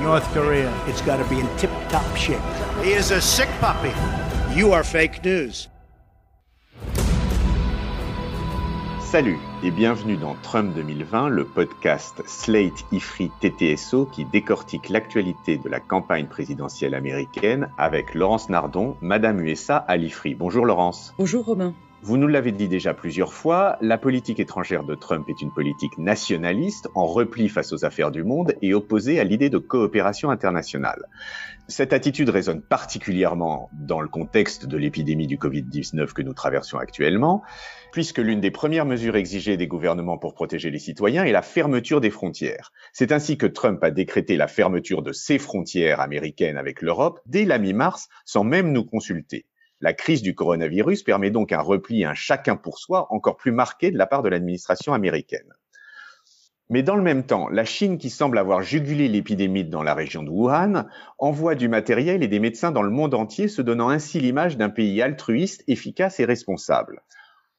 North Korea. It's got to be in tip top shape. He is a sick puppy. You are fake news. Salut et bienvenue dans Trump 2020, le podcast Slate Ifri TTSO qui décortique l'actualité de la campagne présidentielle américaine avec Laurence Nardon, Madame USA à l'Ifri. Bonjour Laurence. Bonjour Romain. Vous nous l'avez dit déjà plusieurs fois, la politique étrangère de Trump est une politique nationaliste, en repli face aux affaires du monde et opposée à l'idée de coopération internationale. Cette attitude résonne particulièrement dans le contexte de l'épidémie du Covid-19 que nous traversons actuellement, puisque l'une des premières mesures exigées des gouvernements pour protéger les citoyens est la fermeture des frontières. C'est ainsi que Trump a décrété la fermeture de ses frontières américaines avec l'Europe dès la mi-mars, sans même nous consulter. La crise du coronavirus permet donc un repli, un chacun pour soi encore plus marqué de la part de l'administration américaine. Mais dans le même temps, la Chine, qui semble avoir jugulé l'épidémie dans la région de Wuhan, envoie du matériel et des médecins dans le monde entier, se donnant ainsi l'image d'un pays altruiste, efficace et responsable.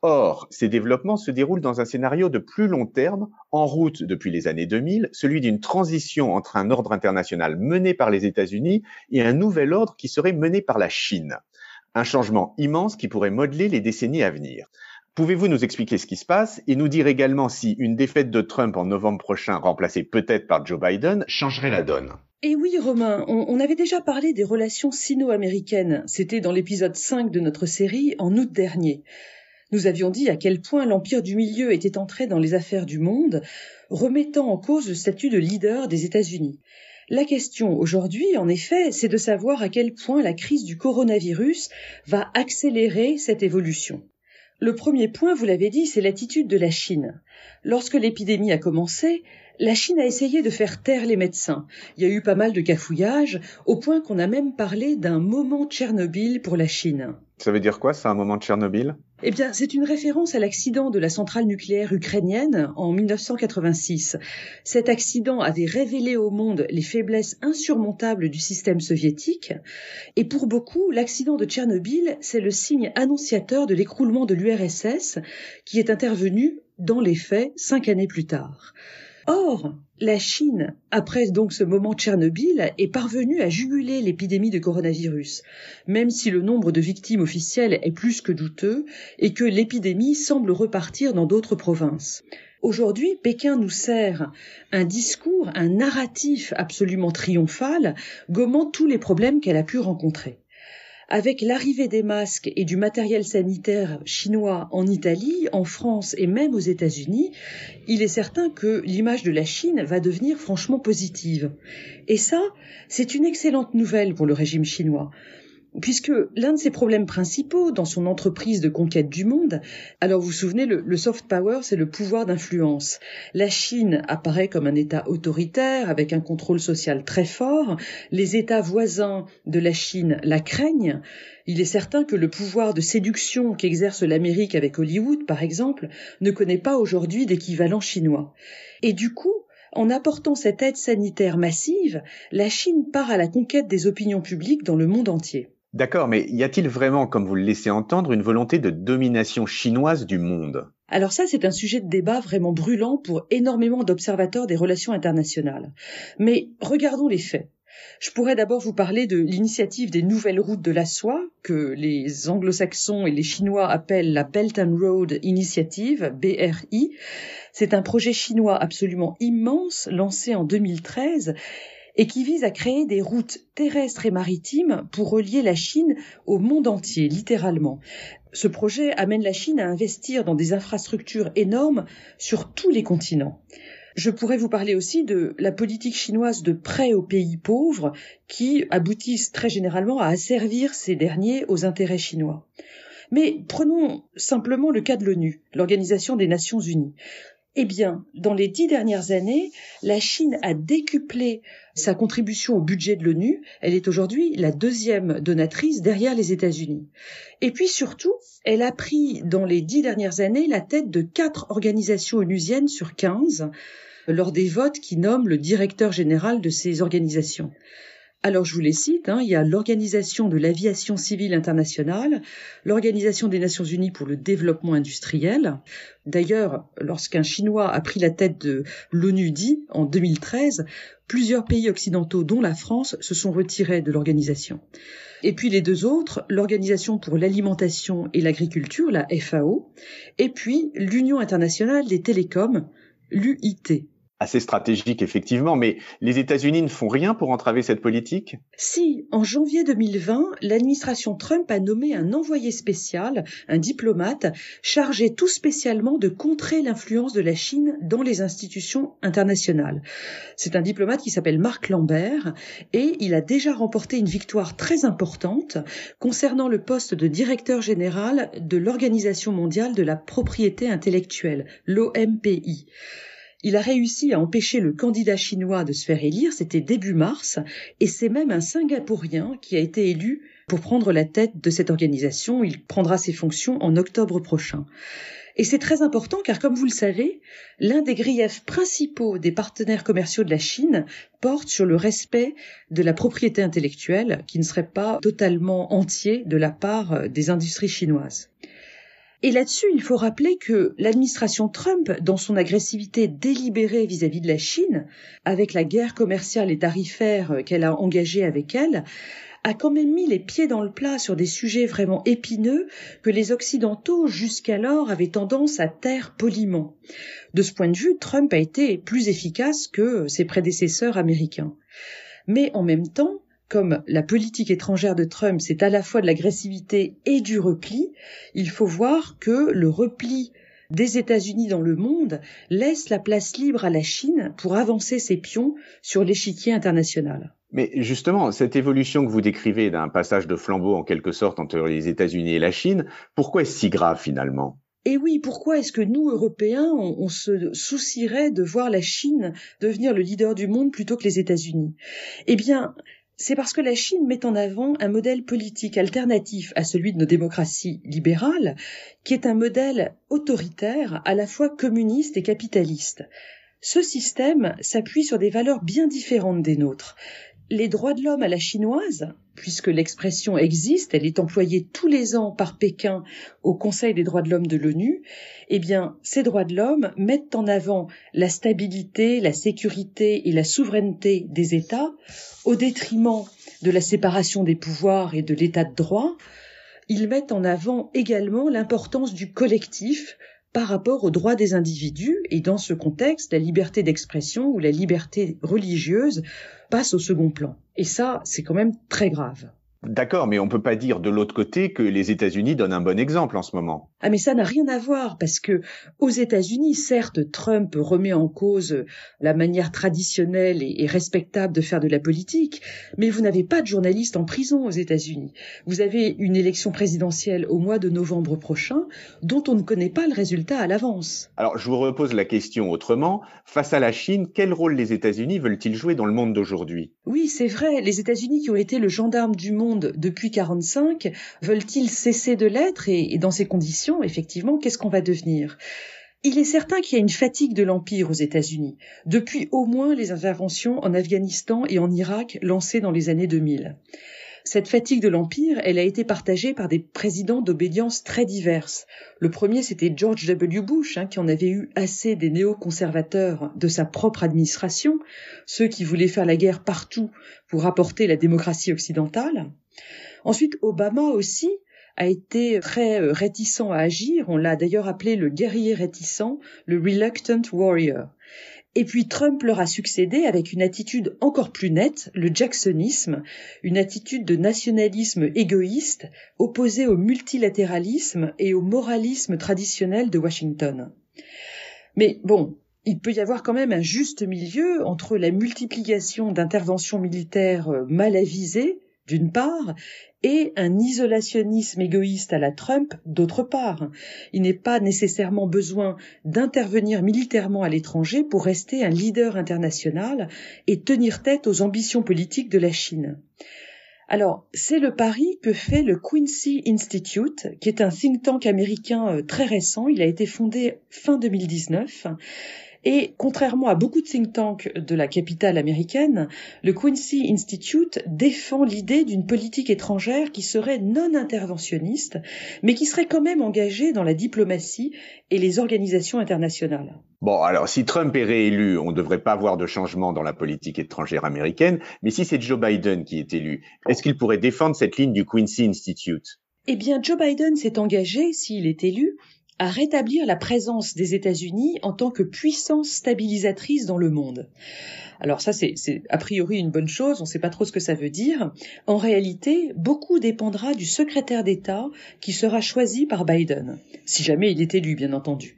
Or, ces développements se déroulent dans un scénario de plus long terme, en route depuis les années 2000, celui d'une transition entre un ordre international mené par les États-Unis et un nouvel ordre qui serait mené par la Chine. Un changement immense qui pourrait modeler les décennies à venir. Pouvez-vous nous expliquer ce qui se passe et nous dire également si une défaite de Trump en novembre prochain, remplacée peut-être par Joe Biden, changerait la donne? Et oui Romain, on, on avait déjà parlé des relations sino-américaines, c'était dans l'épisode 5 de notre série en août dernier. Nous avions dit à quel point l'Empire du Milieu était entré dans les affaires du monde, remettant en cause le statut de leader des États-Unis. La question aujourd'hui, en effet, c'est de savoir à quel point la crise du coronavirus va accélérer cette évolution. Le premier point, vous l'avez dit, c'est l'attitude de la Chine. Lorsque l'épidémie a commencé, la Chine a essayé de faire taire les médecins. Il y a eu pas mal de cafouillages, au point qu'on a même parlé d'un moment Tchernobyl pour la Chine. Ça veut dire quoi, c'est un moment Tchernobyl? Eh bien, c'est une référence à l'accident de la centrale nucléaire ukrainienne en 1986. Cet accident avait révélé au monde les faiblesses insurmontables du système soviétique, et pour beaucoup, l'accident de Tchernobyl, c'est le signe annonciateur de l'écroulement de l'URSS, qui est intervenu, dans les faits, cinq années plus tard. Or, la Chine, après donc ce moment Tchernobyl, est parvenue à juguler l'épidémie de coronavirus, même si le nombre de victimes officielles est plus que douteux et que l'épidémie semble repartir dans d'autres provinces. Aujourd'hui, Pékin nous sert un discours, un narratif absolument triomphal, gommant tous les problèmes qu'elle a pu rencontrer. Avec l'arrivée des masques et du matériel sanitaire chinois en Italie, en France et même aux États-Unis, il est certain que l'image de la Chine va devenir franchement positive. Et ça, c'est une excellente nouvelle pour le régime chinois. Puisque l'un de ses problèmes principaux dans son entreprise de conquête du monde, alors vous vous souvenez, le, le soft power, c'est le pouvoir d'influence. La Chine apparaît comme un État autoritaire avec un contrôle social très fort. Les États voisins de la Chine la craignent. Il est certain que le pouvoir de séduction qu'exerce l'Amérique avec Hollywood, par exemple, ne connaît pas aujourd'hui d'équivalent chinois. Et du coup, en apportant cette aide sanitaire massive, la Chine part à la conquête des opinions publiques dans le monde entier. D'accord, mais y a-t-il vraiment, comme vous le laissez entendre, une volonté de domination chinoise du monde? Alors ça, c'est un sujet de débat vraiment brûlant pour énormément d'observateurs des relations internationales. Mais regardons les faits. Je pourrais d'abord vous parler de l'initiative des nouvelles routes de la soie, que les anglo-saxons et les chinois appellent la Belt and Road Initiative, BRI. C'est un projet chinois absolument immense, lancé en 2013, et qui vise à créer des routes terrestres et maritimes pour relier la Chine au monde entier, littéralement. Ce projet amène la Chine à investir dans des infrastructures énormes sur tous les continents. Je pourrais vous parler aussi de la politique chinoise de prêt aux pays pauvres qui aboutissent très généralement à asservir ces derniers aux intérêts chinois. Mais prenons simplement le cas de l'ONU, l'Organisation des Nations Unies. Eh bien, dans les dix dernières années, la Chine a décuplé sa contribution au budget de l'ONU. Elle est aujourd'hui la deuxième donatrice derrière les États-Unis. Et puis surtout, elle a pris dans les dix dernières années la tête de quatre organisations onusiennes sur quinze lors des votes qui nomment le directeur général de ces organisations. Alors je vous les cite, hein, il y a l'Organisation de l'aviation civile internationale, l'Organisation des Nations Unies pour le développement industriel. D'ailleurs, lorsqu'un Chinois a pris la tête de l'ONU-DI en 2013, plusieurs pays occidentaux, dont la France, se sont retirés de l'organisation. Et puis les deux autres, l'Organisation pour l'alimentation et l'agriculture, la FAO, et puis l'Union internationale des télécoms, l'UIT assez stratégique effectivement, mais les États-Unis ne font rien pour entraver cette politique? Si, en janvier 2020, l'administration Trump a nommé un envoyé spécial, un diplomate, chargé tout spécialement de contrer l'influence de la Chine dans les institutions internationales. C'est un diplomate qui s'appelle Marc Lambert et il a déjà remporté une victoire très importante concernant le poste de directeur général de l'Organisation mondiale de la propriété intellectuelle, l'OMPI. Il a réussi à empêcher le candidat chinois de se faire élire, c'était début mars, et c'est même un Singapourien qui a été élu pour prendre la tête de cette organisation. Il prendra ses fonctions en octobre prochain. Et c'est très important car, comme vous le savez, l'un des griefs principaux des partenaires commerciaux de la Chine porte sur le respect de la propriété intellectuelle qui ne serait pas totalement entier de la part des industries chinoises. Et là-dessus, il faut rappeler que l'administration Trump, dans son agressivité délibérée vis-à-vis de la Chine, avec la guerre commerciale et tarifaire qu'elle a engagée avec elle, a quand même mis les pieds dans le plat sur des sujets vraiment épineux que les Occidentaux jusqu'alors avaient tendance à taire poliment. De ce point de vue, Trump a été plus efficace que ses prédécesseurs américains. Mais en même temps, comme la politique étrangère de Trump, c'est à la fois de l'agressivité et du repli, il faut voir que le repli des États-Unis dans le monde laisse la place libre à la Chine pour avancer ses pions sur l'échiquier international. Mais justement, cette évolution que vous décrivez d'un passage de flambeau en quelque sorte entre les États-Unis et la Chine, pourquoi est-ce si grave finalement? Et oui, pourquoi est-ce que nous, Européens, on, on, se soucierait de voir la Chine devenir le leader du monde plutôt que les États-Unis? Eh bien, c'est parce que la Chine met en avant un modèle politique alternatif à celui de nos démocraties libérales, qui est un modèle autoritaire, à la fois communiste et capitaliste. Ce système s'appuie sur des valeurs bien différentes des nôtres les droits de l'homme à la chinoise, puisque l'expression existe, elle est employée tous les ans par Pékin au Conseil des droits de l'homme de l'ONU, eh bien, ces droits de l'homme mettent en avant la stabilité, la sécurité et la souveraineté des États au détriment de la séparation des pouvoirs et de l'état de droit. Ils mettent en avant également l'importance du collectif, par rapport aux droits des individus et dans ce contexte, la liberté d'expression ou la liberté religieuse passe au second plan. Et ça, c'est quand même très grave. D'accord, mais on peut pas dire de l'autre côté que les États-Unis donnent un bon exemple en ce moment. Ah mais ça n'a rien à voir parce que aux États-Unis, certes, Trump remet en cause la manière traditionnelle et respectable de faire de la politique, mais vous n'avez pas de journalistes en prison aux États-Unis. Vous avez une élection présidentielle au mois de novembre prochain dont on ne connaît pas le résultat à l'avance. Alors, je vous repose la question autrement. Face à la Chine, quel rôle les États-Unis veulent-ils jouer dans le monde d'aujourd'hui? Oui, c'est vrai, les États-Unis qui ont été le gendarme du monde depuis 45 veulent-ils cesser de l'être et, dans ces conditions, effectivement, qu'est-ce qu'on va devenir? Il est certain qu'il y a une fatigue de l'Empire aux États-Unis, depuis au moins les interventions en Afghanistan et en Irak lancées dans les années 2000. Cette fatigue de l'Empire, elle a été partagée par des présidents d'obédience très diverses. Le premier, c'était George W. Bush, hein, qui en avait eu assez des néoconservateurs de sa propre administration, ceux qui voulaient faire la guerre partout pour apporter la démocratie occidentale. Ensuite, Obama aussi a été très euh, réticent à agir. On l'a d'ailleurs appelé le guerrier réticent, le reluctant warrior. Et puis Trump leur a succédé avec une attitude encore plus nette, le jacksonisme, une attitude de nationalisme égoïste opposée au multilatéralisme et au moralisme traditionnel de Washington. Mais bon, il peut y avoir quand même un juste milieu entre la multiplication d'interventions militaires euh, mal avisées d'une part, et un isolationnisme égoïste à la Trump, d'autre part. Il n'est pas nécessairement besoin d'intervenir militairement à l'étranger pour rester un leader international et tenir tête aux ambitions politiques de la Chine. Alors, c'est le pari que fait le Quincy Institute, qui est un think tank américain euh, très récent. Il a été fondé fin 2019 et contrairement à beaucoup de think tanks de la capitale américaine, le Quincy Institute défend l'idée d'une politique étrangère qui serait non interventionniste, mais qui serait quand même engagée dans la diplomatie et les organisations internationales. Bon, alors si Trump est réélu, on ne devrait pas avoir de changement dans la politique étrangère américaine, mais si c'est Joe Biden qui est élu, est-ce qu'il pourrait défendre cette ligne du Quincy Institute? Eh bien, Joe Biden s'est engagé, s'il est élu, à rétablir la présence des États-Unis en tant que puissance stabilisatrice dans le monde. Alors ça, c'est a priori une bonne chose, on ne sait pas trop ce que ça veut dire. En réalité, beaucoup dépendra du secrétaire d'État qui sera choisi par Biden, si jamais il est élu, bien entendu.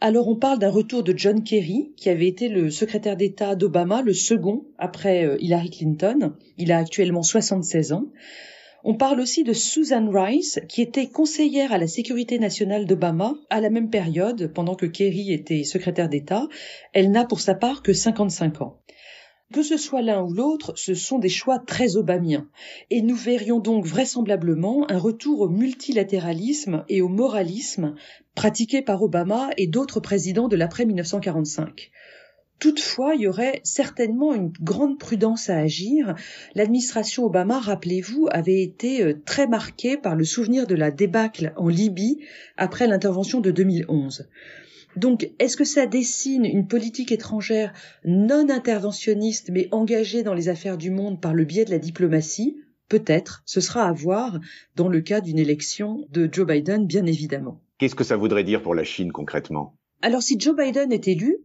Alors on parle d'un retour de John Kerry, qui avait été le secrétaire d'État d'Obama, le second après euh, Hillary Clinton. Il a actuellement 76 ans. On parle aussi de Susan Rice, qui était conseillère à la sécurité nationale d'Obama à la même période, pendant que Kerry était secrétaire d'État. Elle n'a pour sa part que 55 ans. Que ce soit l'un ou l'autre, ce sont des choix très obamiens. Et nous verrions donc vraisemblablement un retour au multilatéralisme et au moralisme pratiqué par Obama et d'autres présidents de l'après 1945. Toutefois, il y aurait certainement une grande prudence à agir. L'administration Obama, rappelez-vous, avait été euh, très marquée par le souvenir de la débâcle en Libye après l'intervention de 2011. Donc, est-ce que ça dessine une politique étrangère non interventionniste mais engagée dans les affaires du monde par le biais de la diplomatie? Peut-être, ce sera à voir dans le cas d'une élection de Joe Biden, bien évidemment. Qu'est-ce que ça voudrait dire pour la Chine concrètement? Alors si Joe Biden est élu,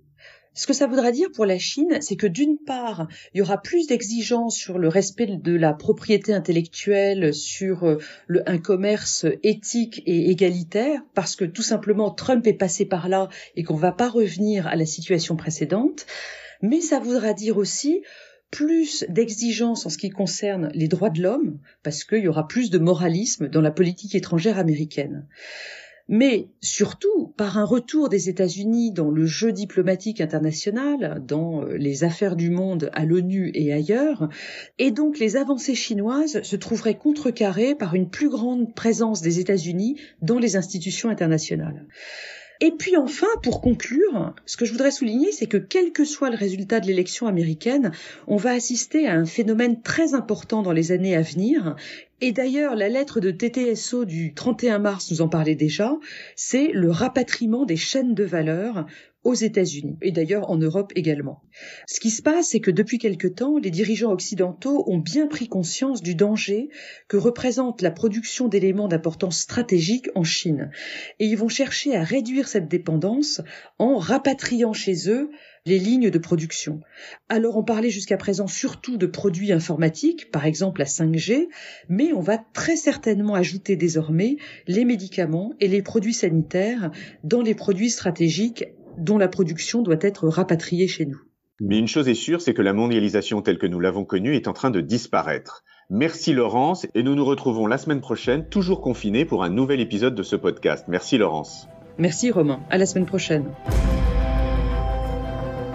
ce que ça voudra dire pour la Chine, c'est que d'une part, il y aura plus d'exigences sur le respect de la propriété intellectuelle, sur euh, un commerce éthique et égalitaire, parce que tout simplement Trump est passé par là et qu'on ne va pas revenir à la situation précédente. Mais ça voudra dire aussi plus d'exigences en ce qui concerne les droits de l'homme, parce qu'il y aura plus de moralisme dans la politique étrangère américaine mais surtout par un retour des États-Unis dans le jeu diplomatique international, dans euh, les affaires du monde à l'ONU et ailleurs, et donc les avancées chinoises se trouveraient contrecarrées par une plus grande présence des États-Unis dans les institutions internationales. Et puis enfin, pour conclure, ce que je voudrais souligner, c'est que quel que soit le résultat de l'élection américaine, on va assister à un phénomène très important dans les années à venir. Et d'ailleurs, la lettre de TTSO du 31 mars nous en parlait déjà, c'est le rapatriement des chaînes de valeur aux États-Unis et d'ailleurs en Europe également. Ce qui se passe, c'est que depuis quelque temps, les dirigeants occidentaux ont bien pris conscience du danger que représente la production d'éléments d'importance stratégique en Chine. Et ils vont chercher à réduire cette dépendance en rapatriant chez eux les lignes de production. Alors on parlait jusqu'à présent surtout de produits informatiques, par exemple la 5G, mais on va très certainement ajouter désormais les médicaments et les produits sanitaires dans les produits stratégiques dont la production doit être rapatriée chez nous. Mais une chose est sûre, c'est que la mondialisation telle que nous l'avons connue est en train de disparaître. Merci Laurence, et nous nous retrouvons la semaine prochaine, toujours confinés, pour un nouvel épisode de ce podcast. Merci Laurence. Merci Romain, à la semaine prochaine.